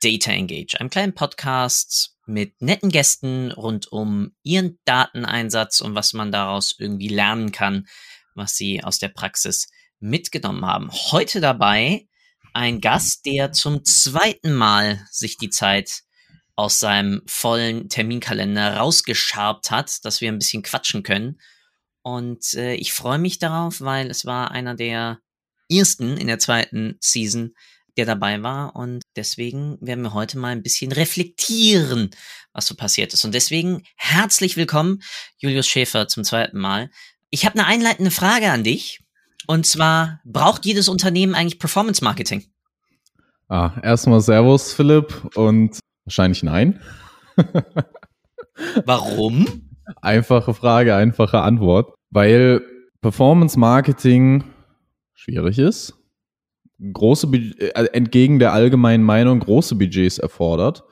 Data Engage, einem kleinen Podcast mit netten Gästen rund um ihren Dateneinsatz und was man daraus irgendwie lernen kann, was sie aus der Praxis mitgenommen haben. Heute dabei ein Gast, der zum zweiten Mal sich die Zeit aus seinem vollen Terminkalender rausgeschabt hat, dass wir ein bisschen quatschen können. Und äh, ich freue mich darauf, weil es war einer der ersten in der zweiten Season, der dabei war. Und deswegen werden wir heute mal ein bisschen reflektieren, was so passiert ist. Und deswegen herzlich willkommen, Julius Schäfer, zum zweiten Mal. Ich habe eine einleitende Frage an dich. Und zwar, braucht jedes Unternehmen eigentlich Performance Marketing? Ah, erstmal Servus, Philipp. Und wahrscheinlich nein. Warum? Einfache Frage, einfache Antwort. Weil Performance Marketing schwierig ist große, äh, entgegen der allgemeinen Meinung große Budgets erfordert,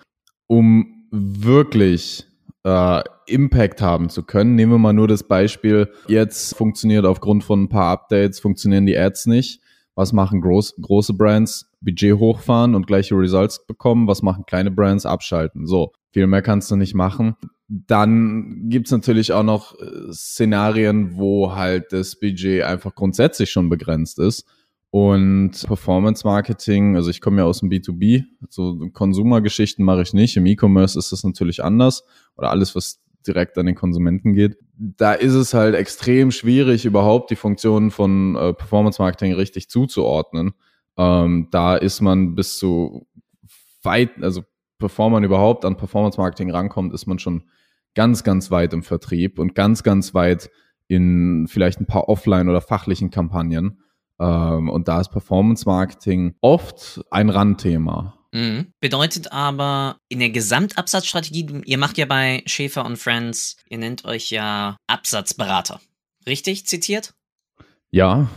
um wirklich äh, Impact haben zu können. Nehmen wir mal nur das Beispiel, jetzt funktioniert aufgrund von ein paar Updates, funktionieren die Ads nicht. Was machen groß, große Brands? Budget hochfahren und gleiche Results bekommen. Was machen kleine Brands? Abschalten. So, viel mehr kannst du nicht machen. Dann gibt's natürlich auch noch äh, Szenarien, wo halt das Budget einfach grundsätzlich schon begrenzt ist und Performance Marketing, also ich komme ja aus dem B2B, so Konsumergeschichten mache ich nicht. Im E-Commerce ist das natürlich anders oder alles, was direkt an den Konsumenten geht. Da ist es halt extrem schwierig, überhaupt die Funktionen von äh, Performance Marketing richtig zuzuordnen. Ähm, da ist man bis zu weit, also bevor man überhaupt an Performance Marketing rankommt, ist man schon ganz, ganz weit im Vertrieb und ganz, ganz weit in vielleicht ein paar Offline- oder fachlichen Kampagnen. Ähm, und da ist Performance Marketing oft ein Randthema. Mhm. Bedeutet aber in der Gesamtabsatzstrategie, ihr macht ja bei Schäfer und Friends, ihr nennt euch ja Absatzberater. Richtig zitiert? Ja.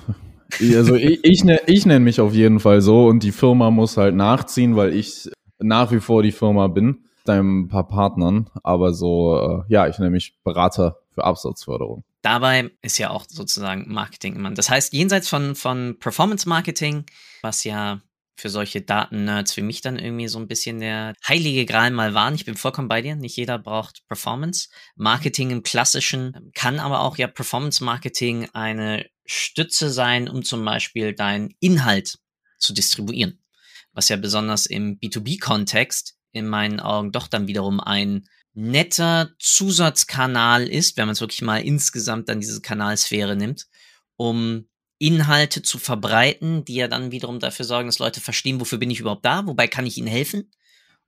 Also ich, ich, ne, ich nenne mich auf jeden Fall so und die Firma muss halt nachziehen, weil ich nach wie vor die Firma bin, mit ein paar Partnern, aber so, äh, ja, ich nenne mich Berater für Absatzförderung dabei ist ja auch sozusagen Marketing immer. Das heißt, jenseits von, von Performance Marketing, was ja für solche Daten-Nerds wie mich dann irgendwie so ein bisschen der heilige Gral mal waren. Ich bin vollkommen bei dir. Nicht jeder braucht Performance. Marketing im klassischen kann aber auch ja Performance Marketing eine Stütze sein, um zum Beispiel deinen Inhalt zu distribuieren. Was ja besonders im B2B-Kontext in meinen Augen doch dann wiederum ein netter Zusatzkanal ist, wenn man es wirklich mal insgesamt dann diese Kanalsphäre nimmt, um Inhalte zu verbreiten, die ja dann wiederum dafür sorgen, dass Leute verstehen, wofür bin ich überhaupt da, wobei kann ich ihnen helfen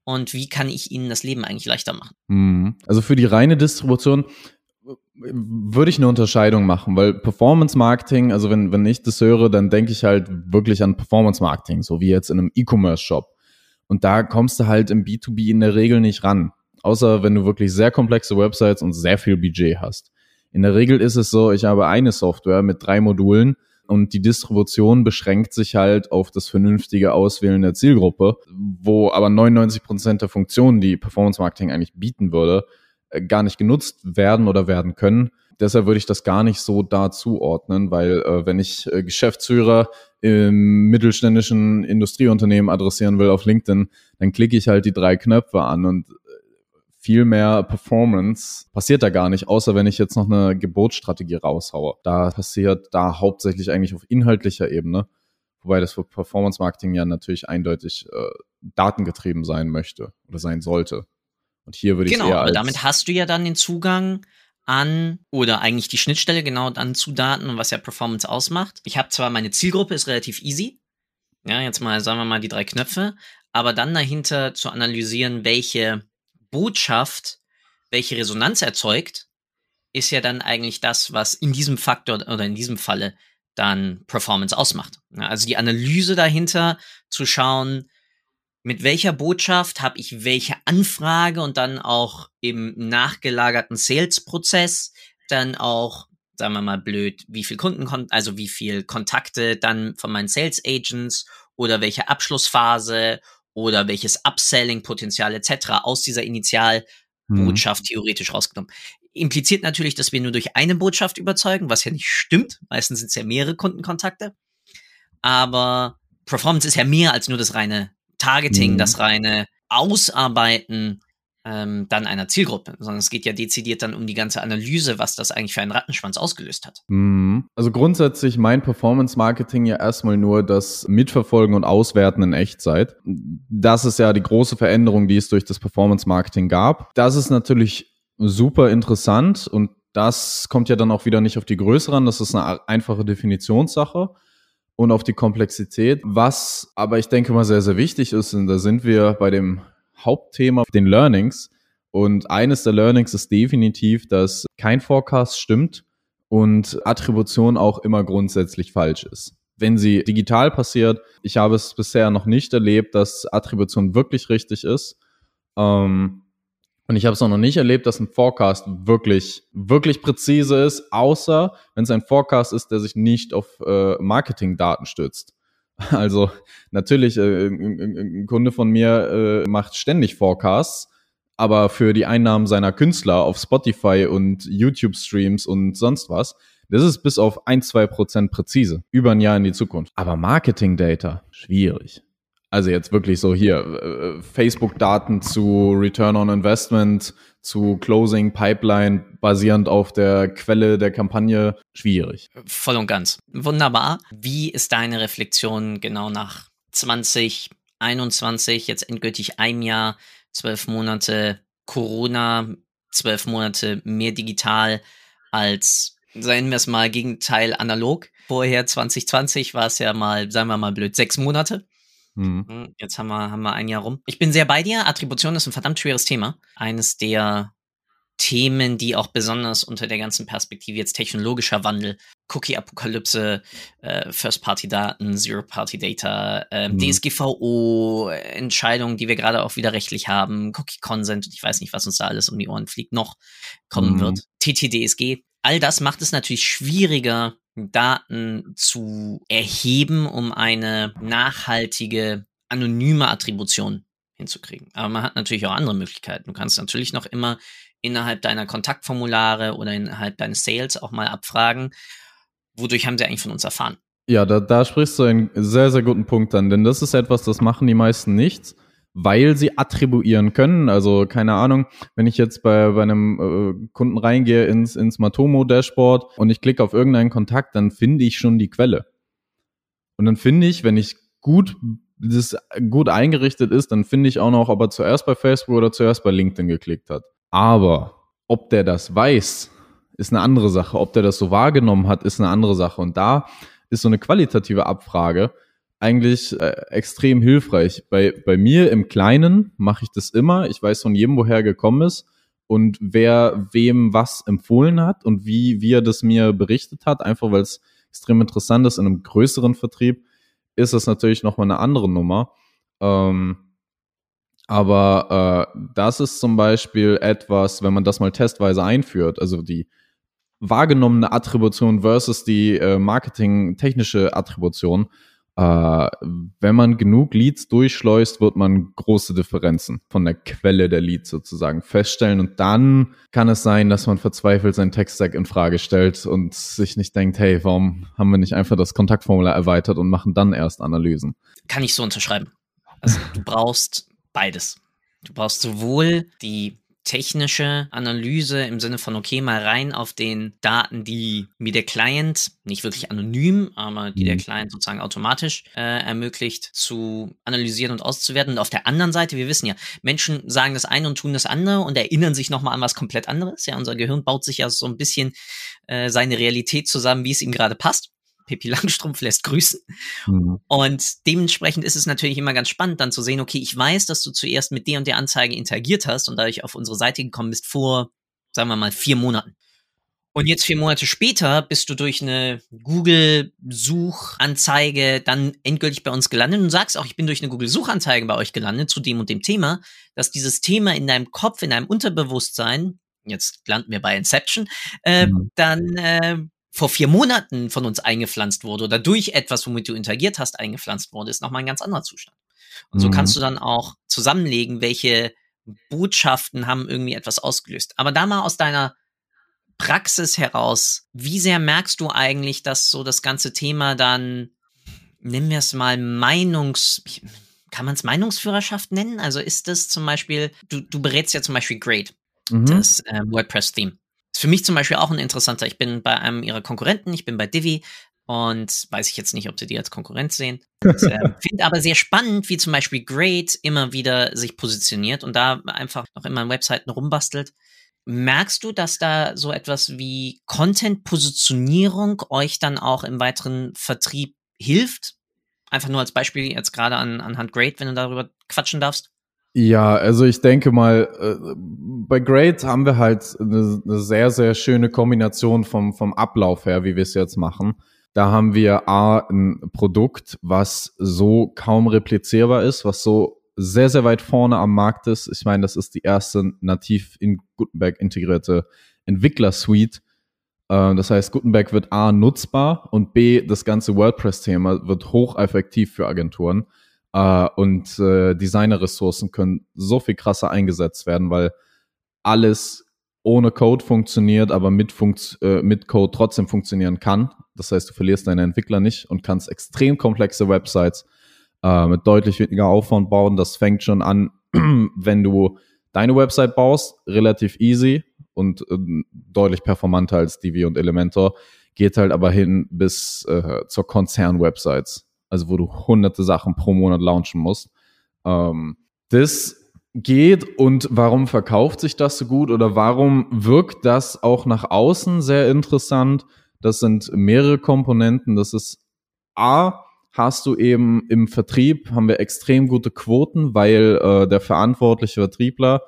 und wie kann ich ihnen das Leben eigentlich leichter machen. Mhm. Also für die reine Distribution würde ich eine Unterscheidung machen, weil Performance Marketing, also wenn, wenn ich das höre, dann denke ich halt wirklich an Performance Marketing, so wie jetzt in einem E-Commerce Shop. Und da kommst du halt im B2B in der Regel nicht ran. Außer wenn du wirklich sehr komplexe Websites und sehr viel Budget hast. In der Regel ist es so, ich habe eine Software mit drei Modulen und die Distribution beschränkt sich halt auf das vernünftige Auswählen der Zielgruppe, wo aber 99 Prozent der Funktionen, die Performance Marketing eigentlich bieten würde, äh, gar nicht genutzt werden oder werden können. Deshalb würde ich das gar nicht so da zuordnen, weil äh, wenn ich äh, Geschäftsführer im mittelständischen Industrieunternehmen adressieren will auf LinkedIn, dann klicke ich halt die drei Knöpfe an und viel mehr Performance passiert da gar nicht, außer wenn ich jetzt noch eine Gebotsstrategie raushaue. Da passiert da hauptsächlich eigentlich auf inhaltlicher Ebene, wobei das für Performance Marketing ja natürlich eindeutig äh, datengetrieben sein möchte oder sein sollte. Und hier würde genau, ich eher aber damit hast du ja dann den Zugang an oder eigentlich die Schnittstelle genau dann zu Daten und was ja Performance ausmacht. Ich habe zwar meine Zielgruppe ist relativ easy. Ja, jetzt mal sagen wir mal die drei Knöpfe, aber dann dahinter zu analysieren, welche Botschaft, welche Resonanz erzeugt, ist ja dann eigentlich das, was in diesem Faktor oder in diesem Falle dann Performance ausmacht. Also die Analyse dahinter zu schauen, mit welcher Botschaft habe ich welche Anfrage und dann auch im nachgelagerten Sales-Prozess dann auch, sagen wir mal blöd, wie viel Kunden, also wie viel Kontakte dann von meinen Sales Agents oder welche Abschlussphase oder welches Upselling-Potenzial etc. aus dieser Initialbotschaft mhm. theoretisch rausgenommen. Impliziert natürlich, dass wir nur durch eine Botschaft überzeugen, was ja nicht stimmt. Meistens sind es ja mehrere Kundenkontakte. Aber Performance ist ja mehr als nur das reine Targeting, mhm. das reine Ausarbeiten ähm, dann einer Zielgruppe, sondern es geht ja dezidiert dann um die ganze Analyse, was das eigentlich für einen Rattenschwanz ausgelöst hat. Mhm. Also grundsätzlich mein Performance Marketing ja erstmal nur das Mitverfolgen und Auswerten in Echtzeit. Das ist ja die große Veränderung, die es durch das Performance Marketing gab. Das ist natürlich super interessant und das kommt ja dann auch wieder nicht auf die Größe ran. Das ist eine einfache Definitionssache und auf die Komplexität. Was aber ich denke mal sehr, sehr wichtig ist, und da sind wir bei dem Hauptthema, den Learnings. Und eines der Learnings ist definitiv, dass kein Forecast stimmt und Attribution auch immer grundsätzlich falsch ist. Wenn sie digital passiert, ich habe es bisher noch nicht erlebt, dass Attribution wirklich richtig ist. Ähm, und ich habe es auch noch nicht erlebt, dass ein Forecast wirklich, wirklich präzise ist, außer wenn es ein Forecast ist, der sich nicht auf äh, Marketingdaten stützt. Also natürlich, äh, ein, Kunde von mir äh, macht ständig Forecasts, aber für die Einnahmen seiner Künstler auf Spotify und YouTube-Streams und sonst was, das ist bis auf ein, zwei Prozent präzise, über ein Jahr in die Zukunft. Aber Marketing-Data, schwierig. Also jetzt wirklich so hier äh, Facebook-Daten zu Return on Investment, zu Closing Pipeline basierend auf der Quelle der Kampagne schwierig. Voll und ganz. Wunderbar. Wie ist deine Reflexion genau nach 2021, jetzt endgültig ein Jahr, zwölf Monate Corona, zwölf Monate mehr digital als, seien wir es mal, Gegenteil analog. Vorher 2020 war es ja mal, sagen wir mal blöd, sechs Monate. Mhm. Hm, jetzt haben wir, haben wir ein Jahr rum. Ich bin sehr bei dir. Attribution ist ein verdammt schweres Thema. Eines der Themen, die auch besonders unter der ganzen Perspektive jetzt technologischer Wandel, Cookie-Apokalypse, äh, First-Party-Daten, Zero-Party-Data, äh, mhm. DSGVO, Entscheidungen, die wir gerade auch wieder rechtlich haben, Cookie-Consent und ich weiß nicht, was uns da alles um die Ohren fliegt, noch kommen mhm. wird. TTDSG. All das macht es natürlich schwieriger, Daten zu erheben, um eine nachhaltige, anonyme Attribution hinzukriegen. Aber man hat natürlich auch andere Möglichkeiten. Du kannst natürlich noch immer innerhalb deiner Kontaktformulare oder innerhalb deines Sales auch mal abfragen, wodurch haben sie eigentlich von uns erfahren. Ja, da, da sprichst du einen sehr, sehr guten Punkt an, denn das ist etwas, das machen die meisten nicht weil sie attribuieren können. Also keine Ahnung, wenn ich jetzt bei, bei einem äh, Kunden reingehe ins, ins Matomo-Dashboard und ich klicke auf irgendeinen Kontakt, dann finde ich schon die Quelle. Und dann finde ich, wenn ich gut das gut eingerichtet ist, dann finde ich auch noch, ob er zuerst bei Facebook oder zuerst bei LinkedIn geklickt hat. Aber ob der das weiß, ist eine andere Sache. Ob der das so wahrgenommen hat, ist eine andere Sache. Und da ist so eine qualitative Abfrage eigentlich äh, extrem hilfreich. Bei, bei mir im Kleinen mache ich das immer. Ich weiß von jedem, woher gekommen ist und wer wem was empfohlen hat und wie, wie er das mir berichtet hat, einfach weil es extrem interessant ist. In einem größeren Vertrieb ist es natürlich nochmal eine andere Nummer. Ähm, aber äh, das ist zum Beispiel etwas, wenn man das mal testweise einführt, also die wahrgenommene Attribution versus die äh, marketing-technische Attribution, äh, wenn man genug Leads durchschleust, wird man große Differenzen von der Quelle der Leads sozusagen feststellen. Und dann kann es sein, dass man verzweifelt seinen Tech-Stack in Frage stellt und sich nicht denkt, hey, warum haben wir nicht einfach das Kontaktformular erweitert und machen dann erst Analysen? Kann ich so unterschreiben. Also du brauchst beides. Du brauchst sowohl die technische Analyse im Sinne von, okay, mal rein auf den Daten, die mir der Client, nicht wirklich anonym, aber die der mhm. Client sozusagen automatisch äh, ermöglicht, zu analysieren und auszuwerten. Und auf der anderen Seite, wir wissen ja, Menschen sagen das eine und tun das andere und erinnern sich nochmal an was komplett anderes. Ja, unser Gehirn baut sich ja so ein bisschen äh, seine Realität zusammen, wie es ihm gerade passt. Pippi Langstrumpf lässt grüßen. Mhm. Und dementsprechend ist es natürlich immer ganz spannend, dann zu sehen, okay, ich weiß, dass du zuerst mit der und der Anzeige interagiert hast und dadurch auf unsere Seite gekommen bist vor, sagen wir mal, vier Monaten. Und jetzt vier Monate später bist du durch eine Google-Suchanzeige dann endgültig bei uns gelandet und sagst auch, ich bin durch eine Google-Suchanzeige bei euch gelandet zu dem und dem Thema, dass dieses Thema in deinem Kopf, in deinem Unterbewusstsein, jetzt landen wir bei Inception, äh, mhm. dann äh, vor vier Monaten von uns eingepflanzt wurde oder durch etwas, womit du interagiert hast, eingepflanzt wurde, ist nochmal ein ganz anderer Zustand. Und so mhm. kannst du dann auch zusammenlegen, welche Botschaften haben irgendwie etwas ausgelöst. Aber da mal aus deiner Praxis heraus, wie sehr merkst du eigentlich, dass so das ganze Thema dann, nennen wir es mal Meinungs, kann man es Meinungsführerschaft nennen? Also ist das zum Beispiel, du, du berätst ja zum Beispiel Great, mhm. das äh, WordPress-Theme. Für mich zum Beispiel auch ein interessanter. Ich bin bei einem ihrer Konkurrenten, ich bin bei Divi und weiß ich jetzt nicht, ob sie die als Konkurrenz sehen. äh, Finde aber sehr spannend, wie zum Beispiel Great immer wieder sich positioniert und da einfach noch immer an Webseiten rumbastelt. Merkst du, dass da so etwas wie Content-Positionierung euch dann auch im weiteren Vertrieb hilft? Einfach nur als Beispiel jetzt gerade an, anhand Great, wenn du darüber quatschen darfst. Ja, also ich denke mal, äh, bei Great haben wir halt eine, eine, sehr, sehr schöne Kombination vom, vom Ablauf her, wie wir es jetzt machen. Da haben wir A, ein Produkt, was so kaum replizierbar ist, was so sehr, sehr weit vorne am Markt ist. Ich meine, das ist die erste nativ in Gutenberg integrierte Entwickler-Suite. Äh, das heißt, Gutenberg wird A nutzbar und B, das ganze WordPress-Thema wird hocheffektiv für Agenturen. Äh, und äh, Designer-Ressourcen können so viel krasser eingesetzt werden, weil alles ohne Code funktioniert, aber mit, Funkt, mit Code trotzdem funktionieren kann. Das heißt, du verlierst deine Entwickler nicht und kannst extrem komplexe Websites äh, mit deutlich weniger Aufwand bauen. Das fängt schon an, wenn du deine Website baust, relativ easy und äh, deutlich performanter als Divi und Elementor, geht halt aber hin bis äh, zur Konzern-Websites, also wo du hunderte Sachen pro Monat launchen musst. Ähm, das geht und warum verkauft sich das so gut oder warum wirkt das auch nach außen sehr interessant? Das sind mehrere Komponenten. Das ist A, hast du eben im Vertrieb, haben wir extrem gute Quoten, weil äh, der verantwortliche Vertriebler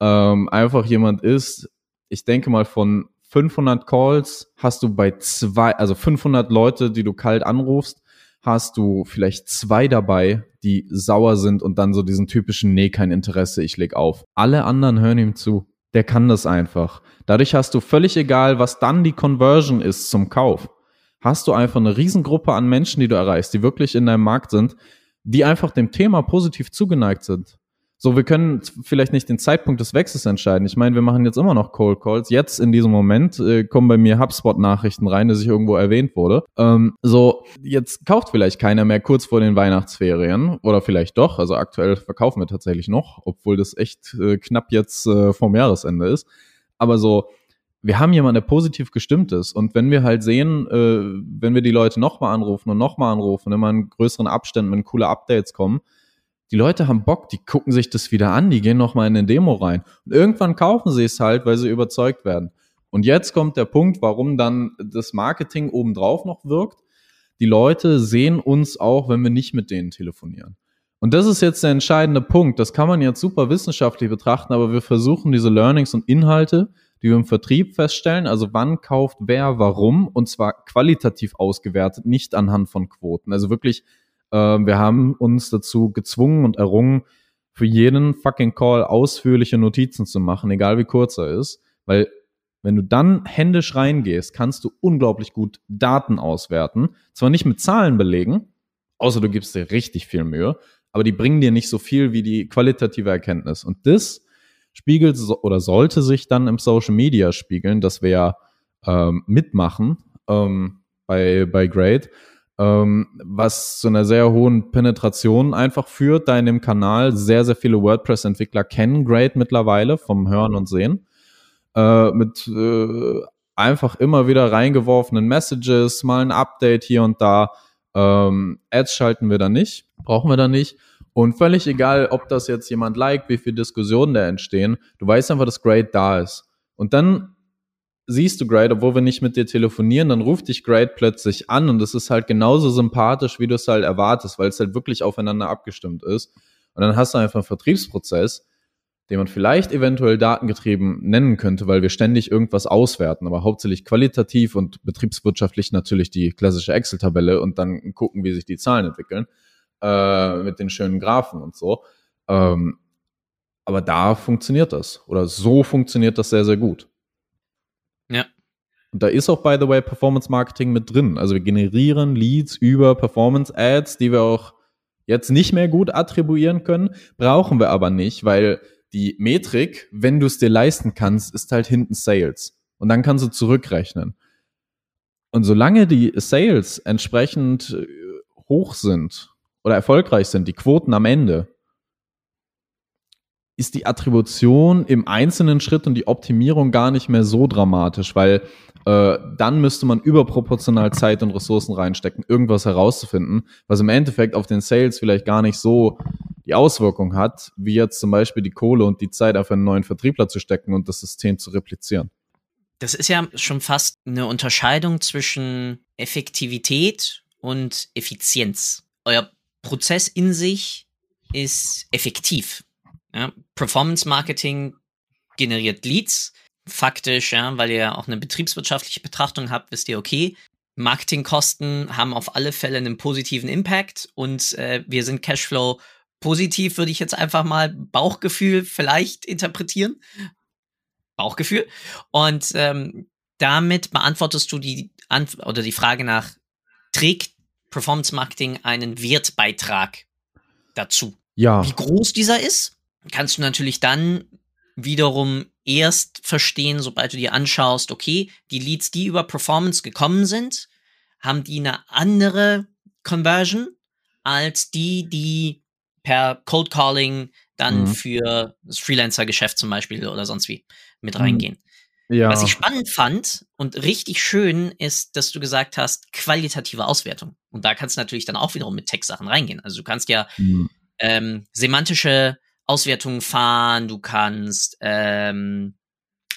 ähm, einfach jemand ist, ich denke mal von 500 Calls hast du bei zwei, also 500 Leute, die du kalt anrufst, hast du vielleicht zwei dabei, die sauer sind und dann so diesen typischen, nee, kein Interesse, ich leg auf. Alle anderen hören ihm zu. Der kann das einfach. Dadurch hast du völlig egal, was dann die Conversion ist zum Kauf hast du einfach eine Riesengruppe an Menschen, die du erreichst, die wirklich in deinem Markt sind, die einfach dem Thema positiv zugeneigt sind. So, wir können vielleicht nicht den Zeitpunkt des Wechsels entscheiden. Ich meine, wir machen jetzt immer noch Cold Calls. Jetzt in diesem Moment äh, kommen bei mir HubSpot-Nachrichten rein, dass ich irgendwo erwähnt wurde. Ähm, so, jetzt kauft vielleicht keiner mehr kurz vor den Weihnachtsferien oder vielleicht doch. Also aktuell verkaufen wir tatsächlich noch, obwohl das echt äh, knapp jetzt äh, vom Jahresende ist. Aber so, wir haben jemanden, der positiv gestimmt ist. Und wenn wir halt sehen, äh, wenn wir die Leute nochmal anrufen und nochmal anrufen, immer in größeren Abständen, wenn coole Updates kommen, die Leute haben Bock, die gucken sich das wieder an, die gehen nochmal in eine Demo rein. Und irgendwann kaufen sie es halt, weil sie überzeugt werden. Und jetzt kommt der Punkt, warum dann das Marketing obendrauf noch wirkt. Die Leute sehen uns auch, wenn wir nicht mit denen telefonieren. Und das ist jetzt der entscheidende Punkt. Das kann man jetzt super wissenschaftlich betrachten, aber wir versuchen diese Learnings und Inhalte, die wir im Vertrieb feststellen. Also wann kauft wer warum und zwar qualitativ ausgewertet, nicht anhand von Quoten. Also wirklich, wir haben uns dazu gezwungen und errungen, für jeden fucking Call ausführliche Notizen zu machen, egal wie kurz er ist, weil wenn du dann händisch reingehst, kannst du unglaublich gut Daten auswerten. Zwar nicht mit Zahlen belegen, außer du gibst dir richtig viel Mühe, aber die bringen dir nicht so viel wie die qualitative Erkenntnis. Und das spiegelt oder sollte sich dann im Social Media spiegeln, dass wir ähm, mitmachen ähm, bei, bei Great, ähm, was zu einer sehr hohen Penetration einfach führt, da in dem Kanal sehr, sehr viele WordPress-Entwickler kennen Great mittlerweile vom Hören und Sehen. Äh, mit äh, einfach immer wieder reingeworfenen Messages, mal ein Update hier und da. Ähm, Ads schalten wir da nicht, brauchen wir da nicht. Und völlig egal, ob das jetzt jemand liked, wie viele Diskussionen da entstehen, du weißt einfach, dass Grade da ist. Und dann siehst du Grade, obwohl wir nicht mit dir telefonieren, dann ruft dich Grade plötzlich an und es ist halt genauso sympathisch, wie du es halt erwartest, weil es halt wirklich aufeinander abgestimmt ist. Und dann hast du einfach einen Vertriebsprozess, den man vielleicht eventuell datengetrieben nennen könnte, weil wir ständig irgendwas auswerten, aber hauptsächlich qualitativ und betriebswirtschaftlich natürlich die klassische Excel-Tabelle und dann gucken, wie sich die Zahlen entwickeln, äh, mit den schönen Graphen und so. Ähm, aber da funktioniert das. Oder so funktioniert das sehr, sehr gut. Und da ist auch, by the way, Performance Marketing mit drin. Also wir generieren Leads über Performance Ads, die wir auch jetzt nicht mehr gut attribuieren können, brauchen wir aber nicht, weil die Metrik, wenn du es dir leisten kannst, ist halt hinten Sales. Und dann kannst du zurückrechnen. Und solange die Sales entsprechend äh, hoch sind oder erfolgreich sind, die Quoten am Ende, ist die Attribution im einzelnen Schritt und die Optimierung gar nicht mehr so dramatisch, weil äh, dann müsste man überproportional Zeit und Ressourcen reinstecken, irgendwas herauszufinden, was im Endeffekt auf den Sales vielleicht gar nicht so die Auswirkung hat, wie jetzt zum Beispiel die Kohle und die Zeit auf einen neuen Vertriebler zu stecken und das System zu replizieren. Das ist ja schon fast eine Unterscheidung zwischen Effektivität und Effizienz. Euer Prozess in sich ist effektiv. Ja, Performance Marketing generiert Leads. Faktisch, ja, weil ihr auch eine betriebswirtschaftliche Betrachtung habt, wisst ihr, okay, Marketingkosten haben auf alle Fälle einen positiven Impact und äh, wir sind Cashflow positiv, würde ich jetzt einfach mal Bauchgefühl vielleicht interpretieren. Bauchgefühl. Und ähm, damit beantwortest du die Ant oder die Frage nach, trägt Performance Marketing einen Wertbeitrag dazu? Ja. Wie groß dieser ist? kannst du natürlich dann wiederum erst verstehen, sobald du dir anschaust, okay, die Leads, die über Performance gekommen sind, haben die eine andere Conversion als die, die per Cold Calling dann mhm. für das Freelancer-Geschäft zum Beispiel oder sonst wie mit mhm. reingehen. Ja. Was ich spannend fand und richtig schön ist, dass du gesagt hast, qualitative Auswertung. Und da kannst du natürlich dann auch wiederum mit Text-Sachen reingehen. Also du kannst ja mhm. ähm, semantische Auswertungen fahren, du kannst ähm,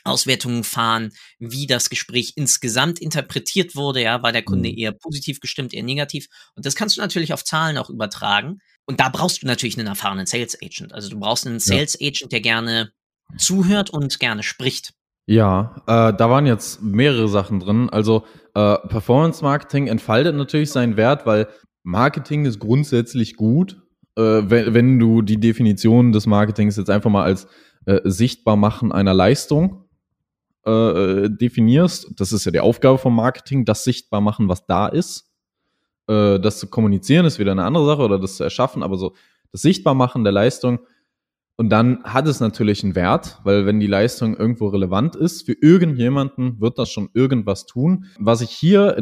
Auswertungen fahren, wie das Gespräch insgesamt interpretiert wurde, ja, war der Kunde mhm. eher positiv gestimmt, eher negativ. Und das kannst du natürlich auf Zahlen auch übertragen. Und da brauchst du natürlich einen erfahrenen Sales Agent. Also du brauchst einen Sales Agent, der gerne zuhört und gerne spricht. Ja, äh, da waren jetzt mehrere Sachen drin. Also äh, Performance Marketing entfaltet natürlich seinen Wert, weil Marketing ist grundsätzlich gut, wenn, wenn du die Definition des Marketings jetzt einfach mal als äh, sichtbar machen einer Leistung äh, äh, definierst, das ist ja die Aufgabe vom Marketing, das sichtbar machen, was da ist. Äh, das zu kommunizieren ist wieder eine andere Sache oder das zu erschaffen, aber so das Sichtbarmachen der Leistung und dann hat es natürlich einen Wert, weil wenn die Leistung irgendwo relevant ist, für irgendjemanden wird das schon irgendwas tun. Was ich hier,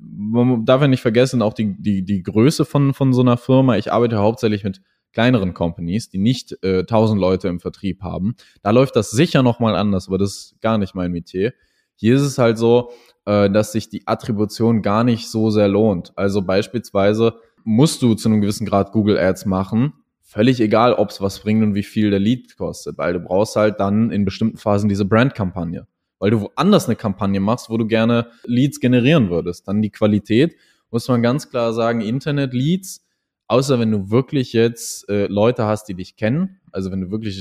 man darf ja nicht vergessen, auch die, die, die Größe von, von so einer Firma. Ich arbeite hauptsächlich mit kleineren Companies, die nicht äh, 1000 Leute im Vertrieb haben. Da läuft das sicher nochmal anders, aber das ist gar nicht mein Metier. Hier ist es halt so, äh, dass sich die Attribution gar nicht so sehr lohnt. Also beispielsweise musst du zu einem gewissen Grad Google Ads machen, völlig egal, ob es was bringt und wie viel der Lead kostet, weil du brauchst halt dann in bestimmten Phasen diese Brandkampagne. Weil du woanders eine Kampagne machst, wo du gerne Leads generieren würdest. Dann die Qualität, muss man ganz klar sagen, Internet-Leads, außer wenn du wirklich jetzt äh, Leute hast, die dich kennen, also wenn du wirklich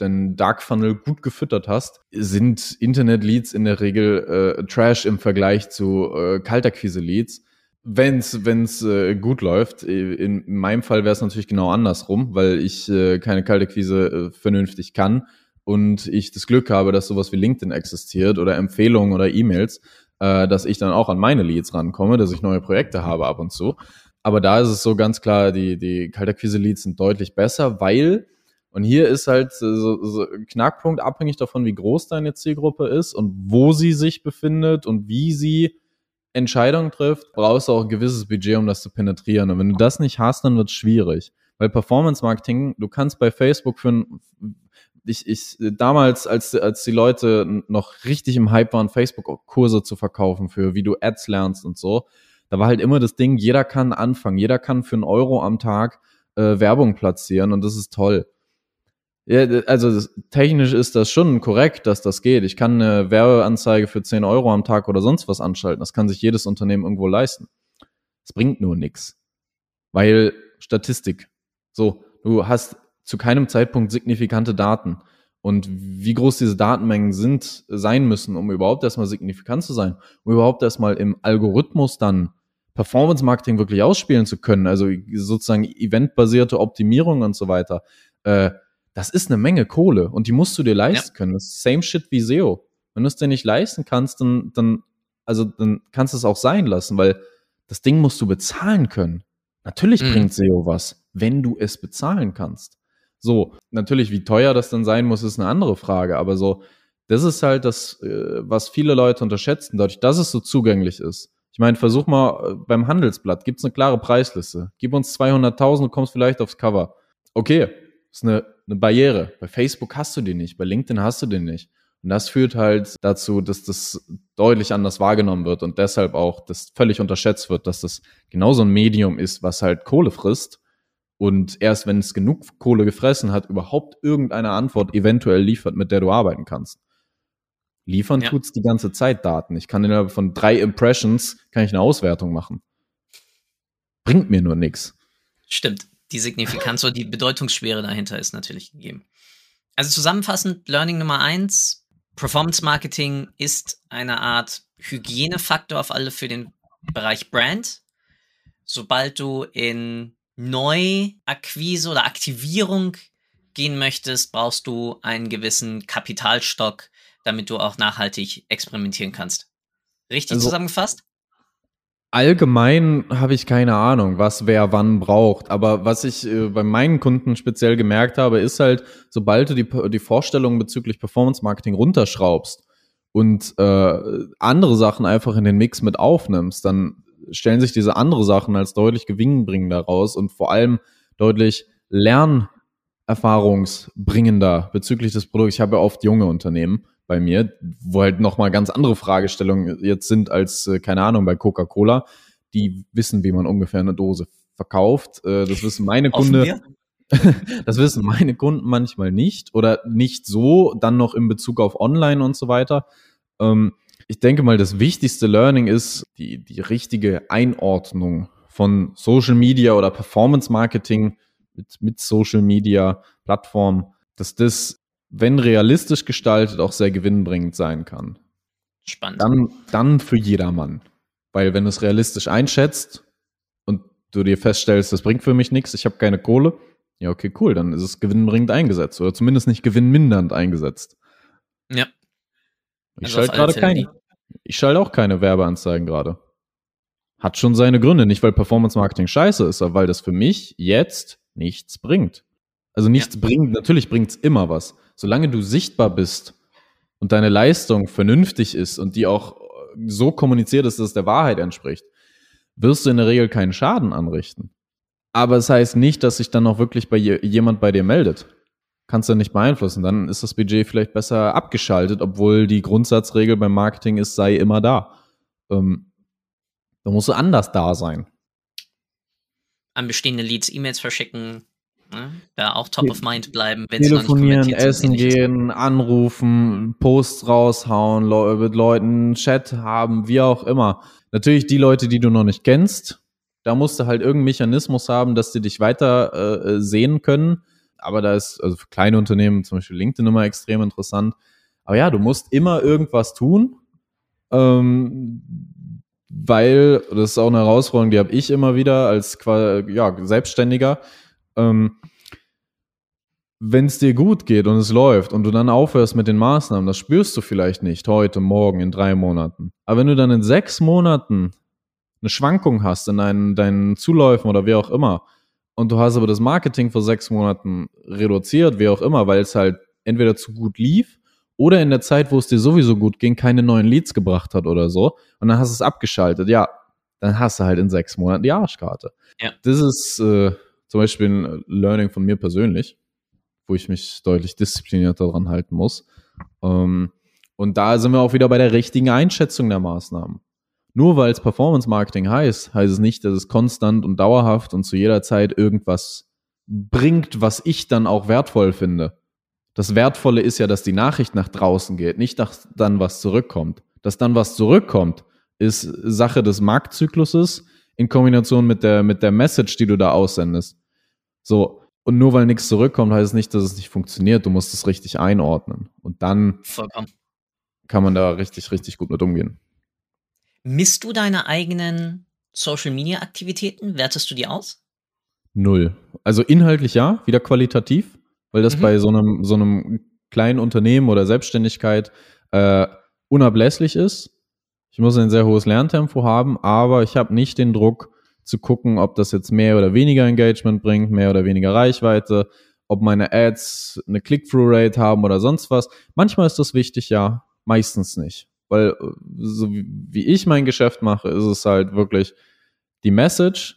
den Dark Funnel gut gefüttert hast, sind Internet-Leads in der Regel äh, Trash im Vergleich zu äh, Kaltakquise-Leads wenn es äh, gut läuft. In meinem Fall wäre es natürlich genau andersrum, weil ich äh, keine Kaltakquise äh, vernünftig kann und ich das Glück habe, dass sowas wie LinkedIn existiert oder Empfehlungen oder E-Mails, äh, dass ich dann auch an meine Leads rankomme, dass ich neue Projekte habe ab und zu. Aber da ist es so ganz klar, die, die Kaltakquise-Leads sind deutlich besser, weil, und hier ist halt so, so Knackpunkt abhängig davon, wie groß deine Zielgruppe ist und wo sie sich befindet und wie sie Entscheidungen trifft, brauchst du auch ein gewisses Budget, um das zu penetrieren. Und wenn du das nicht hast, dann wird es schwierig. Weil Performance Marketing, du kannst bei Facebook für ein, ich, ich, damals, als, als die Leute noch richtig im Hype waren, Facebook-Kurse zu verkaufen für, wie du Ads lernst und so, da war halt immer das Ding, jeder kann anfangen, jeder kann für einen Euro am Tag äh, Werbung platzieren und das ist toll. Ja, also technisch ist das schon korrekt, dass das geht. Ich kann eine Werbeanzeige für 10 Euro am Tag oder sonst was anschalten. Das kann sich jedes Unternehmen irgendwo leisten. Es bringt nur nichts. Weil Statistik. So, du hast zu keinem Zeitpunkt signifikante Daten. Und wie groß diese Datenmengen sind, sein müssen, um überhaupt erstmal signifikant zu sein, um überhaupt erstmal im Algorithmus dann Performance Marketing wirklich ausspielen zu können, also sozusagen eventbasierte Optimierung und so weiter, äh, das ist eine Menge Kohle und die musst du dir leisten ja. können. Das ist same shit wie SEO. Wenn du es dir nicht leisten kannst, dann, dann, also dann kannst du es auch sein lassen, weil das Ding musst du bezahlen können. Natürlich mhm. bringt SEO was, wenn du es bezahlen kannst. So, natürlich, wie teuer das dann sein muss, ist eine andere Frage, aber so, das ist halt das, äh, was viele Leute unterschätzen, dadurch, dass es so zugänglich ist. Ich meine, versuch mal, äh, beim Handelsblatt gibt es eine klare Preisliste. Gib uns 200.000 und kommst vielleicht aufs Cover. Okay, ist eine, eine Barriere. Bei Facebook hast du die nicht, bei LinkedIn hast du die nicht. Und das führt halt dazu, dass das deutlich anders wahrgenommen wird und deshalb auch das völlig unterschätzt wird, dass das genauso ein Medium ist, was halt Kohle frisst und erst wenn es genug Kohle gefressen hat, überhaupt irgendeine Antwort eventuell liefert, mit der du arbeiten kannst. Liefern ja. tut's die ganze Zeit Daten. Ich kann innerhalb von drei Impressions kann ich eine Auswertung machen. Bringt mir nur nichts. Stimmt. Die Signifikanz oder die Bedeutungsschwere dahinter ist natürlich gegeben. Also zusammenfassend, Learning Nummer eins, Performance Marketing ist eine Art Hygienefaktor auf alle für den Bereich Brand. Sobald du in Neuakquise oder Aktivierung gehen möchtest, brauchst du einen gewissen Kapitalstock, damit du auch nachhaltig experimentieren kannst. Richtig also, zusammengefasst? Allgemein habe ich keine Ahnung, was wer wann braucht. Aber was ich äh, bei meinen Kunden speziell gemerkt habe, ist halt, sobald du die, die Vorstellungen bezüglich Performance Marketing runterschraubst und äh, andere Sachen einfach in den Mix mit aufnimmst, dann stellen sich diese andere Sachen als deutlich gewinnbringender raus und vor allem deutlich lernerfahrungsbringender bezüglich des Produkts. Ich habe ja oft junge Unternehmen bei mir, wo halt nochmal ganz andere Fragestellungen jetzt sind als, äh, keine Ahnung, bei Coca-Cola. Die wissen, wie man ungefähr eine Dose verkauft. Äh, das wissen meine Kunden. das wissen meine Kunden manchmal nicht oder nicht so, dann noch in Bezug auf Online und so weiter. Ähm, ich denke mal, das wichtigste Learning ist die, die richtige Einordnung von Social Media oder Performance Marketing mit, mit Social Media Plattformen, dass das, wenn realistisch gestaltet, auch sehr gewinnbringend sein kann. Spannend. Dann, dann für jedermann. Weil wenn du es realistisch einschätzt und du dir feststellst, das bringt für mich nichts, ich habe keine Kohle, ja, okay, cool, dann ist es gewinnbringend eingesetzt oder zumindest nicht gewinnmindernd eingesetzt. Ja. Ich also schalte gerade keine. Ich schalte auch keine Werbeanzeigen gerade. Hat schon seine Gründe. Nicht, weil Performance Marketing scheiße ist, aber weil das für mich jetzt nichts bringt. Also nichts ja. bringt, natürlich bringt es immer was. Solange du sichtbar bist und deine Leistung vernünftig ist und die auch so kommuniziert ist, dass es der Wahrheit entspricht, wirst du in der Regel keinen Schaden anrichten. Aber es das heißt nicht, dass sich dann auch wirklich bei jemand bei dir meldet kannst du nicht beeinflussen. Dann ist das Budget vielleicht besser abgeschaltet, obwohl die Grundsatzregel beim Marketing ist, sei immer da. Ähm, da musst du anders da sein. An bestehende Leads E-Mails verschicken, ne? da auch top of mind bleiben, wenn Telefonieren, essen gehen, anrufen, Posts raushauen, Le mit Leuten Chat haben, wie auch immer. Natürlich die Leute, die du noch nicht kennst, da musst du halt irgendeinen Mechanismus haben, dass die dich weiter äh, sehen können aber da ist also für kleine Unternehmen zum Beispiel LinkedIn immer extrem interessant. Aber ja, du musst immer irgendwas tun, ähm, weil das ist auch eine Herausforderung, die habe ich immer wieder als ja, Selbstständiger. Ähm, wenn es dir gut geht und es läuft und du dann aufhörst mit den Maßnahmen, das spürst du vielleicht nicht heute, morgen, in drei Monaten. Aber wenn du dann in sechs Monaten eine Schwankung hast in deinen, deinen Zuläufen oder wie auch immer, und du hast aber das Marketing vor sechs Monaten reduziert, wie auch immer, weil es halt entweder zu gut lief oder in der Zeit, wo es dir sowieso gut ging, keine neuen Leads gebracht hat oder so. Und dann hast du es abgeschaltet. Ja, dann hast du halt in sechs Monaten die Arschkarte. Ja. Das ist äh, zum Beispiel ein Learning von mir persönlich, wo ich mich deutlich disziplinierter daran halten muss. Ähm, und da sind wir auch wieder bei der richtigen Einschätzung der Maßnahmen. Nur weil es Performance Marketing heißt, heißt es nicht, dass es konstant und dauerhaft und zu jeder Zeit irgendwas bringt, was ich dann auch wertvoll finde. Das Wertvolle ist ja, dass die Nachricht nach draußen geht, nicht dass dann was zurückkommt. Dass dann was zurückkommt, ist Sache des Marktzykluses in Kombination mit der, mit der Message, die du da aussendest. So, Und nur weil nichts zurückkommt, heißt es nicht, dass es nicht funktioniert. Du musst es richtig einordnen. Und dann Vollkommen. kann man da richtig, richtig gut mit umgehen. Misst du deine eigenen Social Media Aktivitäten? Wertest du die aus? Null. Also inhaltlich ja, wieder qualitativ, weil das Mhm. bei so einem, so einem kleinen Unternehmen oder Selbstständigkeit äh, unablässlich ist. Ich muss ein sehr hohes Lerntempo haben, aber ich habe nicht den Druck zu gucken, ob das jetzt mehr oder weniger Engagement bringt, mehr oder weniger Reichweite, ob meine Ads eine Click-Through-Rate haben oder sonst was. Manchmal ist das wichtig, ja, meistens nicht. Weil äh, so wie ich mein Geschäft mache, ist es halt wirklich die Message,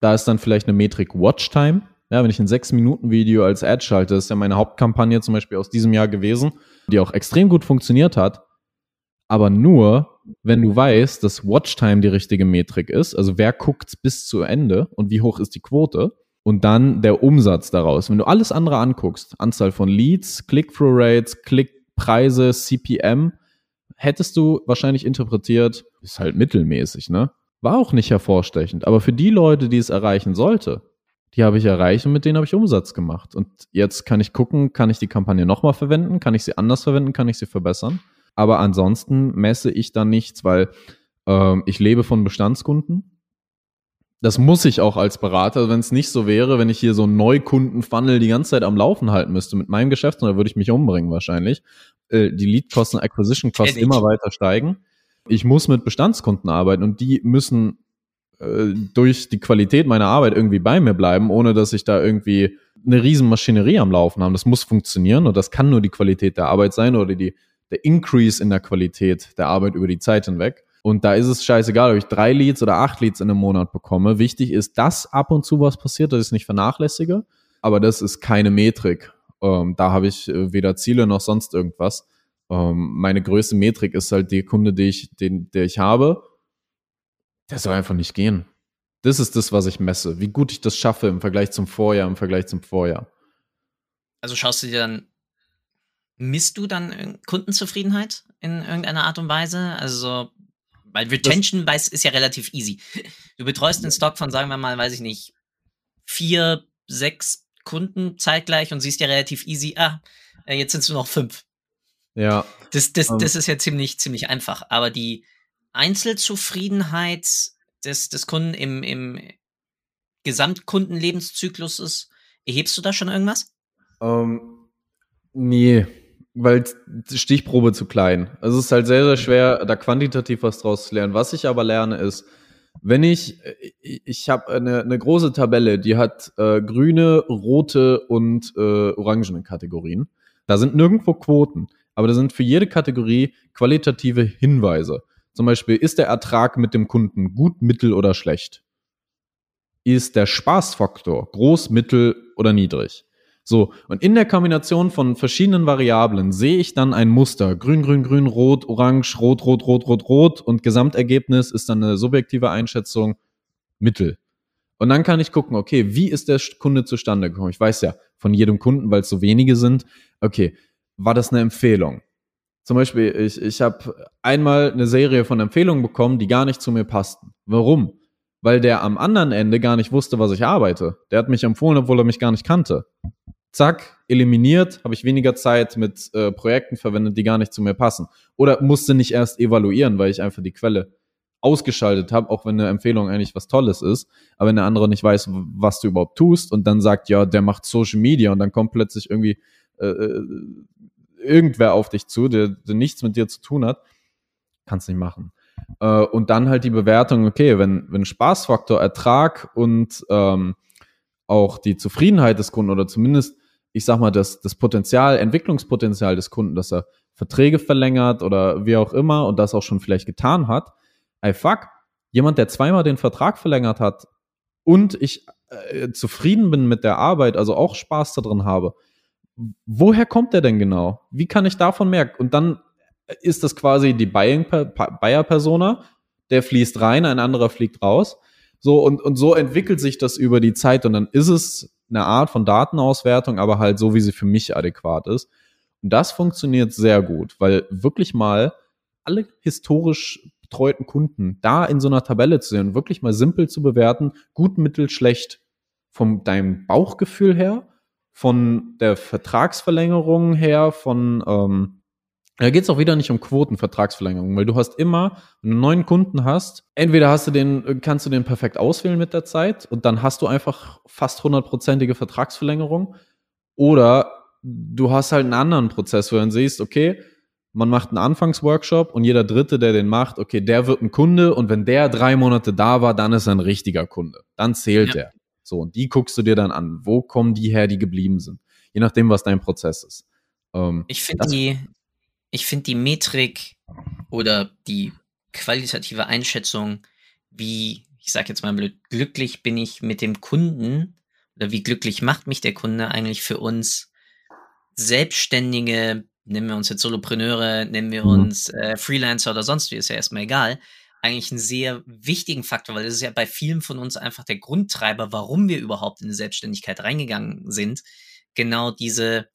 da ist dann vielleicht eine Metrik Watchtime. Ja, wenn ich ein 6-Minuten-Video als Ad schalte, ist ja meine Hauptkampagne zum Beispiel aus diesem Jahr gewesen, die auch extrem gut funktioniert hat. Aber nur, wenn du weißt, dass Watchtime die richtige Metrik ist, also wer guckt bis zu Ende und wie hoch ist die Quote und dann der Umsatz daraus. Wenn du alles andere anguckst, Anzahl von Leads, Click-Through-Rates, Klickpreise, CPM, hättest du wahrscheinlich interpretiert, ist halt mittelmäßig, ne? War auch nicht hervorstechend. Aber für die Leute, die es erreichen sollte, die habe ich erreicht und mit denen habe ich Umsatz gemacht. Und jetzt kann ich gucken, kann ich die Kampagne nochmal verwenden? Kann ich sie anders verwenden? Kann ich sie verbessern? Aber ansonsten messe ich da nichts, weil ähm, ich lebe von Bestandskunden. Das muss ich auch als Berater. Wenn es nicht so wäre, wenn ich hier so einen Neukunden-Funnel die ganze Zeit am Laufen halten müsste mit meinem Geschäft, dann würde ich mich umbringen wahrscheinlich. Äh, die Lead-Kosten, Acquisition-Kosten immer weiter steigen. Ich muss mit Bestandskunden arbeiten und die müssen äh, durch die Qualität meiner Arbeit irgendwie bei mir bleiben, ohne dass ich da irgendwie eine riesen Maschinerie am Laufen habe. Das muss funktionieren und das kann nur die Qualität der Arbeit sein oder die, der Increase in der Qualität der Arbeit über die Zeit hinweg. Und da ist es scheißegal, ob ich drei Leads oder acht Leads in einem Monat bekomme. Wichtig ist, dass ab und zu was passiert, dass ich es nicht vernachlässige. Aber das ist keine Metrik. Ähm, da habe ich äh, weder Ziele noch sonst irgendwas. Ähm, meine größte Metrik ist halt der Kunde, die ich, den, der ich habe. Der soll einfach nicht gehen. Das ist das, was ich messe. Wie gut ich das schaffe im Vergleich zum Vorjahr, im Vergleich zum Vorjahr. Also schaust du dir dann, misst du dann Kundenzufriedenheit in irgendeiner Art und Weise? Also, weil Retention weiß, ist ja relativ easy. Du betreust einen Stock von, sagen wir mal, weiß ich nicht, vier, sechs Kunden zeitgleich und siehst ja relativ easy, ah, äh, jetzt sind es nur noch fünf. Ja, Das, das, Ähm. das ist ja ziemlich, ziemlich einfach. Aber die Einzelzufriedenheit des, des Kunden im, im Gesamtkundenlebenszyklus erhebst du da schon irgendwas? Ähm, nee, weil die Stichprobe zu klein. Also es ist halt sehr, sehr schwer, da quantitativ was draus zu lernen. Was ich aber lerne, ist, wenn ich, ich, ich habe eine, eine große Tabelle, die hat äh, grüne, rote und äh, orangene Kategorien. Da sind nirgendwo Quoten, aber da sind für jede Kategorie qualitative Hinweise. Zum Beispiel, ist der Ertrag mit dem Kunden gut, mittel oder schlecht? Ist der Spaßfaktor groß, mittel oder niedrig? So, und in der Kombination von verschiedenen Variablen sehe ich dann ein Muster. Grün, grün, grün, rot, orange, rot, rot, rot, rot, rot. Und Gesamtergebnis ist dann eine subjektive Einschätzung Mittel. Und dann kann ich gucken, okay, wie ist der Kunde zustande gekommen? Ich weiß ja von jedem Kunden, weil es so wenige sind, okay, war das eine Empfehlung? Zum Beispiel, ich, ich habe einmal eine Serie von Empfehlungen bekommen, die gar nicht zu mir passten. Warum? Weil der am anderen Ende gar nicht wusste, was ich arbeite. Der hat mich empfohlen, obwohl er mich gar nicht kannte. Zack, eliminiert, habe ich weniger Zeit mit äh, Projekten verwendet, die gar nicht zu mir passen. Oder musste nicht erst evaluieren, weil ich einfach die Quelle ausgeschaltet habe, auch wenn eine Empfehlung eigentlich was Tolles ist, aber wenn der andere nicht weiß, was du überhaupt tust und dann sagt, ja, der macht Social Media und dann kommt plötzlich irgendwie äh, äh, irgendwer auf dich zu, der, der nichts mit dir zu tun hat, kannst nicht machen. Äh, und dann halt die Bewertung, okay, wenn, wenn Spaßfaktor, Ertrag und ähm, auch die Zufriedenheit des Kunden oder zumindest, ich sag mal, das, das Potenzial, Entwicklungspotenzial des Kunden, dass er Verträge verlängert oder wie auch immer und das auch schon vielleicht getan hat, ey fuck, jemand, der zweimal den Vertrag verlängert hat und ich äh, zufrieden bin mit der Arbeit, also auch Spaß darin habe, woher kommt der denn genau? Wie kann ich davon merken? Und dann ist das quasi die Buyer-Persona, der fließt rein, ein anderer fliegt raus. So, und, und so entwickelt sich das über die Zeit und dann ist es eine Art von Datenauswertung, aber halt so, wie sie für mich adäquat ist. Und das funktioniert sehr gut, weil wirklich mal alle historisch betreuten Kunden da in so einer Tabelle zu sehen, wirklich mal simpel zu bewerten, gut, mittel, schlecht. von deinem Bauchgefühl her, von der Vertragsverlängerung her, von ähm, da geht es auch wieder nicht um Quotenvertragsverlängerung, weil du hast immer, wenn du einen neuen Kunden hast, entweder hast du den, kannst du den perfekt auswählen mit der Zeit und dann hast du einfach fast hundertprozentige Vertragsverlängerung oder du hast halt einen anderen Prozess, wo du dann siehst, okay, man macht einen Anfangsworkshop und jeder Dritte, der den macht, okay, der wird ein Kunde und wenn der drei Monate da war, dann ist er ein richtiger Kunde. Dann zählt ja. er. So, und die guckst du dir dann an. Wo kommen die her, die geblieben sind? Je nachdem, was dein Prozess ist. Ähm, ich finde die, ich finde die Metrik oder die qualitative Einschätzung, wie, ich sage jetzt mal blöd, glücklich bin ich mit dem Kunden oder wie glücklich macht mich der Kunde eigentlich für uns Selbstständige nennen wir uns jetzt Solopreneure, nennen wir mhm. uns äh, Freelancer oder sonst wie, ist ja erstmal egal, eigentlich einen sehr wichtigen Faktor, weil das ist ja bei vielen von uns einfach der Grundtreiber, warum wir überhaupt in die Selbstständigkeit reingegangen sind. Genau diese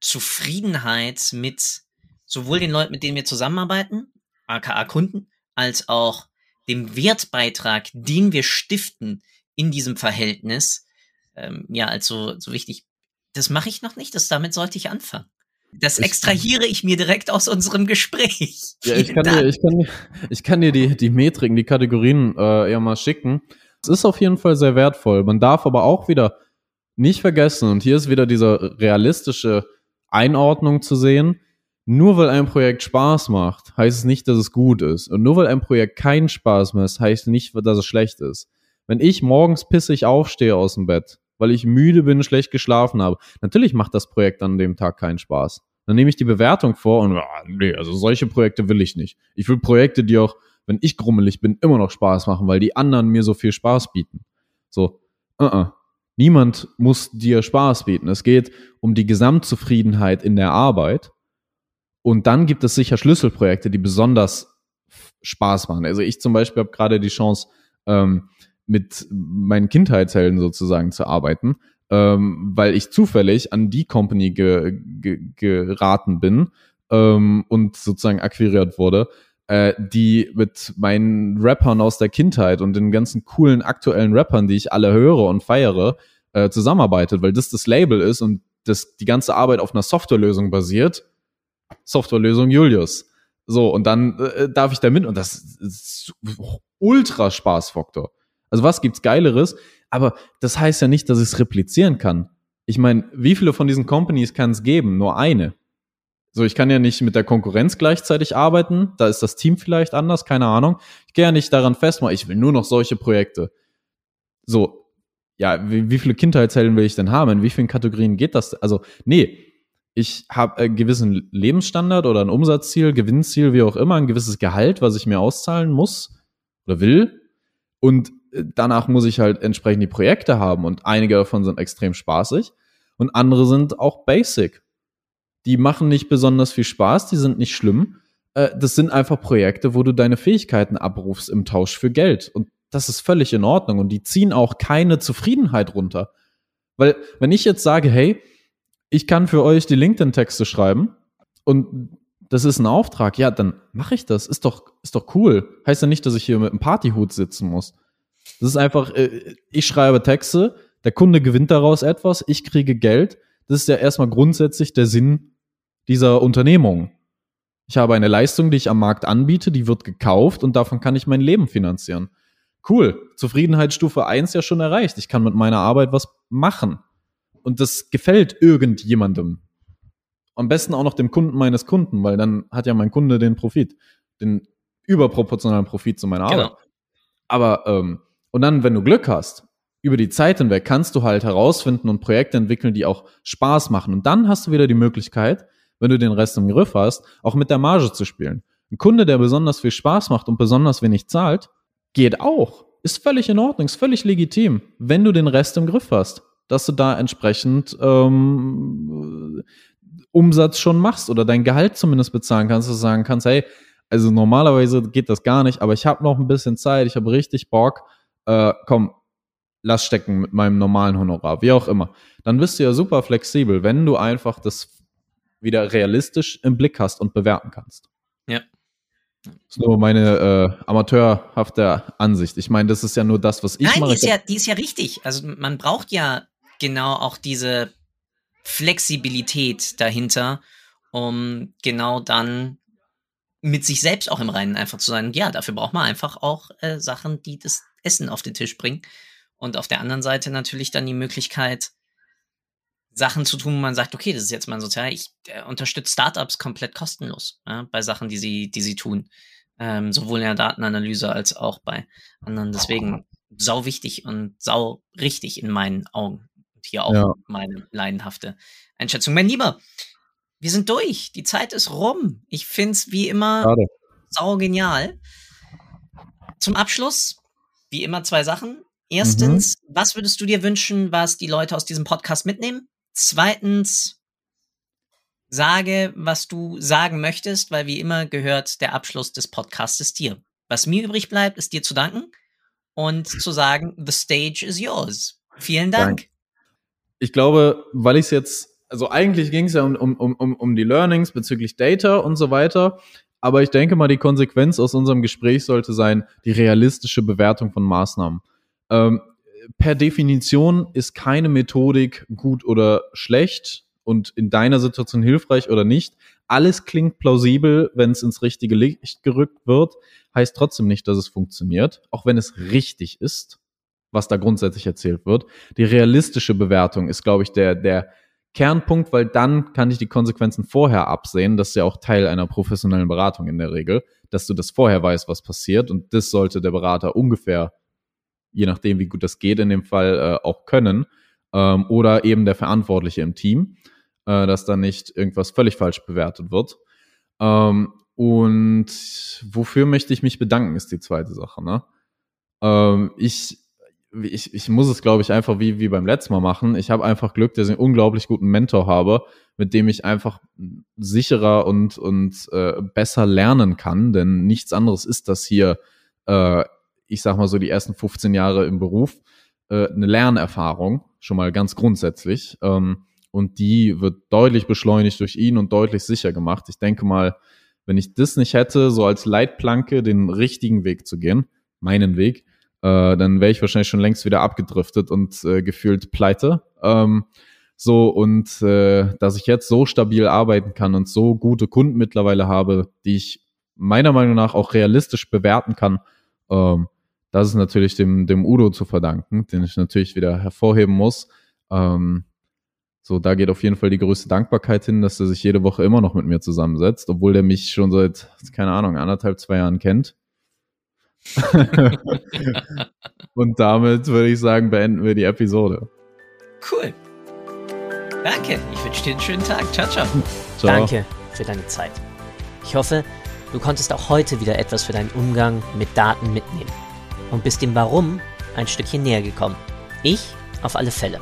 Zufriedenheit mit sowohl den Leuten, mit denen wir zusammenarbeiten, aka Kunden, als auch dem Wertbeitrag, den wir stiften in diesem Verhältnis, ähm, ja, als so, so wichtig. Das mache ich noch nicht, das damit sollte ich anfangen. Das extrahiere ich mir direkt aus unserem Gespräch. Ja, ich kann, dir, ich kann, dir, ich kann dir die, die Metriken, die Kategorien äh, ja mal schicken. Es ist auf jeden Fall sehr wertvoll. Man darf aber auch wieder nicht vergessen, und hier ist wieder diese realistische Einordnung zu sehen, nur weil ein Projekt Spaß macht, heißt es nicht, dass es gut ist. Und nur weil ein Projekt keinen Spaß macht, heißt nicht, dass es schlecht ist. Wenn ich morgens pissig aufstehe aus dem Bett, weil ich müde bin, schlecht geschlafen habe. Natürlich macht das Projekt an dem Tag keinen Spaß. Dann nehme ich die Bewertung vor und ah, nee, also solche Projekte will ich nicht. Ich will Projekte, die auch, wenn ich grummelig bin, immer noch Spaß machen, weil die anderen mir so viel Spaß bieten. So, uh -uh. niemand muss dir Spaß bieten. Es geht um die Gesamtzufriedenheit in der Arbeit. Und dann gibt es sicher Schlüsselprojekte, die besonders Spaß machen. Also ich zum Beispiel habe gerade die Chance, ähm, mit meinen Kindheitshelden sozusagen zu arbeiten, ähm, weil ich zufällig an die Company ge, ge, geraten bin ähm, und sozusagen akquiriert wurde, äh, die mit meinen Rappern aus der Kindheit und den ganzen coolen aktuellen Rappern, die ich alle höre und feiere, äh, zusammenarbeitet, weil das das Label ist und das die ganze Arbeit auf einer Softwarelösung basiert. Softwarelösung Julius. So, und dann äh, darf ich da mit und das ist ultra Spaßfaktor. Also was gibt's Geileres? Aber das heißt ja nicht, dass ich es replizieren kann. Ich meine, wie viele von diesen Companies kann es geben? Nur eine. So, ich kann ja nicht mit der Konkurrenz gleichzeitig arbeiten. Da ist das Team vielleicht anders, keine Ahnung. Ich gehe ja nicht daran festmachen, ich will nur noch solche Projekte. So, ja, wie, wie viele Kindheitshelden will ich denn haben? In wie vielen Kategorien geht das? Also, nee, ich habe einen gewissen Lebensstandard oder ein Umsatzziel, Gewinnziel, wie auch immer, ein gewisses Gehalt, was ich mir auszahlen muss oder will. Und danach muss ich halt entsprechend die Projekte haben und einige davon sind extrem spaßig und andere sind auch basic. Die machen nicht besonders viel Spaß, die sind nicht schlimm. Äh, das sind einfach Projekte, wo du deine Fähigkeiten abrufst im Tausch für Geld und das ist völlig in Ordnung und die ziehen auch keine Zufriedenheit runter. Weil wenn ich jetzt sage, hey, ich kann für euch die LinkedIn-Texte schreiben und das ist ein Auftrag, ja, dann mache ich das. Ist doch, ist doch cool. Heißt ja nicht, dass ich hier mit einem Partyhut sitzen muss. Das ist einfach, äh, ich schreibe Texte, der Kunde gewinnt daraus etwas, ich kriege Geld. Das ist ja erstmal grundsätzlich der Sinn dieser Unternehmung. Ich habe eine Leistung, die ich am Markt anbiete, die wird gekauft und davon kann ich mein Leben finanzieren. Cool, Zufriedenheitsstufe 1 ja schon erreicht. Ich kann mit meiner Arbeit was machen. Und das gefällt irgendjemandem. Am besten auch noch dem Kunden meines Kunden, weil dann hat ja mein Kunde den Profit, den überproportionalen Profit zu meiner genau. Arbeit. Aber ähm, und dann, wenn du Glück hast, über die Zeit hinweg kannst du halt herausfinden und Projekte entwickeln, die auch Spaß machen. Und dann hast du wieder die Möglichkeit, wenn du den Rest im Griff hast, auch mit der Marge zu spielen. Ein Kunde, der besonders viel Spaß macht und besonders wenig zahlt, geht auch. Ist völlig in Ordnung, ist völlig legitim, wenn du den Rest im Griff hast, dass du da entsprechend ähm, Umsatz schon machst oder dein Gehalt zumindest bezahlen kannst, dass du sagen kannst, hey, also normalerweise geht das gar nicht, aber ich habe noch ein bisschen Zeit, ich habe richtig Bock, äh, komm, lass stecken mit meinem normalen Honorar, wie auch immer. Dann bist du ja super flexibel, wenn du einfach das wieder realistisch im Blick hast und bewerten kannst. Ja. Das ist nur meine äh, amateurhafte Ansicht. Ich meine, das ist ja nur das, was ich Nein, mache. die ist, ja, die ist ja richtig. Also man braucht ja genau auch diese Flexibilität dahinter, um genau dann mit sich selbst auch im Reinen einfach zu sein. Ja, dafür braucht man einfach auch äh, Sachen, die das Essen auf den Tisch bringen. Und auf der anderen Seite natürlich dann die Möglichkeit, Sachen zu tun, wo man sagt, okay, das ist jetzt mein Sozial, ich äh, unterstütze Startups komplett kostenlos ja, bei Sachen, die sie, die sie tun. Ähm, sowohl in der Datenanalyse als auch bei anderen. Deswegen sau wichtig und sau richtig in meinen Augen. Und hier auch Ja. meine leidenhafte Einschätzung. Mein Lieber, wir sind durch. Die Zeit ist rum. Ich find's wie immer Schade. sau genial. Zum Abschluss, wie immer, zwei Sachen. Erstens, was würdest du dir wünschen, was die Leute aus diesem Podcast mitnehmen? Zweitens, sage, was du sagen möchtest, weil wie immer gehört der Abschluss des Podcasts dir. Was mir übrig bleibt, ist dir zu danken und zu sagen, the stage is yours. Vielen Dank. Ich glaube, weil ich es jetzt, also eigentlich ging es ja um, um, um, um die Learnings bezüglich Data und so weiter. Aber ich denke mal, die Konsequenz aus unserem Gespräch sollte sein, die realistische Bewertung von Maßnahmen. Ähm, per Definition ist keine Methodik gut oder schlecht und in deiner Situation hilfreich oder nicht. Alles klingt plausibel, wenn es ins richtige Licht gerückt wird, heißt trotzdem nicht, dass es funktioniert, auch wenn es richtig ist, was da grundsätzlich erzählt wird. Die realistische Bewertung ist, glaube ich, der, der Kernpunkt, weil dann kann ich die Konsequenzen vorher absehen. Das ist ja auch Teil einer professionellen Beratung in der Regel, dass du das vorher weißt, was passiert. Und das sollte der Berater ungefähr, je nachdem, wie gut das geht, in dem Fall äh, auch können. Ähm, oder eben der Verantwortliche im Team, äh, dass da nicht irgendwas völlig falsch bewertet wird. Ähm, und wofür möchte ich mich bedanken, ist die zweite Sache. Ne? Ähm, ich, ich, ich muss es, glaube ich, einfach wie, wie beim letzten Mal machen. Ich habe einfach Glück, dass ich einen unglaublich guten Mentor habe, mit dem ich einfach sicherer und, und äh, besser lernen kann. Denn nichts anderes ist das hier, äh, ich sag mal so, die ersten 15 Jahre im Beruf, äh, eine Lernerfahrung, schon mal ganz grundsätzlich. Ähm, und die wird deutlich beschleunigt durch ihn und deutlich sicher gemacht. Ich denke mal, wenn ich das nicht hätte, so als Leitplanke den richtigen Weg zu gehen, meinen Weg, äh, dann wäre ich wahrscheinlich schon längst wieder abgedriftet und äh, gefühlt pleite. Ähm, so, und äh, dass ich jetzt so stabil arbeiten kann und so gute Kunden mittlerweile habe, die ich meiner Meinung nach auch realistisch bewerten kann, ähm, das ist natürlich dem, dem Udo zu verdanken, den ich natürlich wieder hervorheben muss. Ähm, so, da geht auf jeden Fall die größte Dankbarkeit hin, dass er sich jede Woche immer noch mit mir zusammensetzt, obwohl der mich schon seit, keine Ahnung, anderthalb, zwei Jahren kennt. Und damit würde ich sagen, beenden wir die Episode. Cool. Danke. Ich wünsche dir einen schönen Tag. Ciao, ciao. Ciao. Danke für deine Zeit. Ich hoffe, du konntest auch heute wieder etwas für deinen Umgang mit Daten mitnehmen und bist dem Warum ein Stückchen näher gekommen. Ich auf alle Fälle.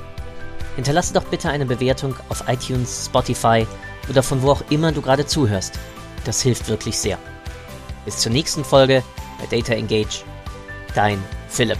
Hinterlasse doch bitte eine Bewertung auf iTunes, Spotify oder von wo auch immer du gerade zuhörst. Das hilft wirklich sehr. Bis zur nächsten Folge bei Data Engage. Dein Philipp.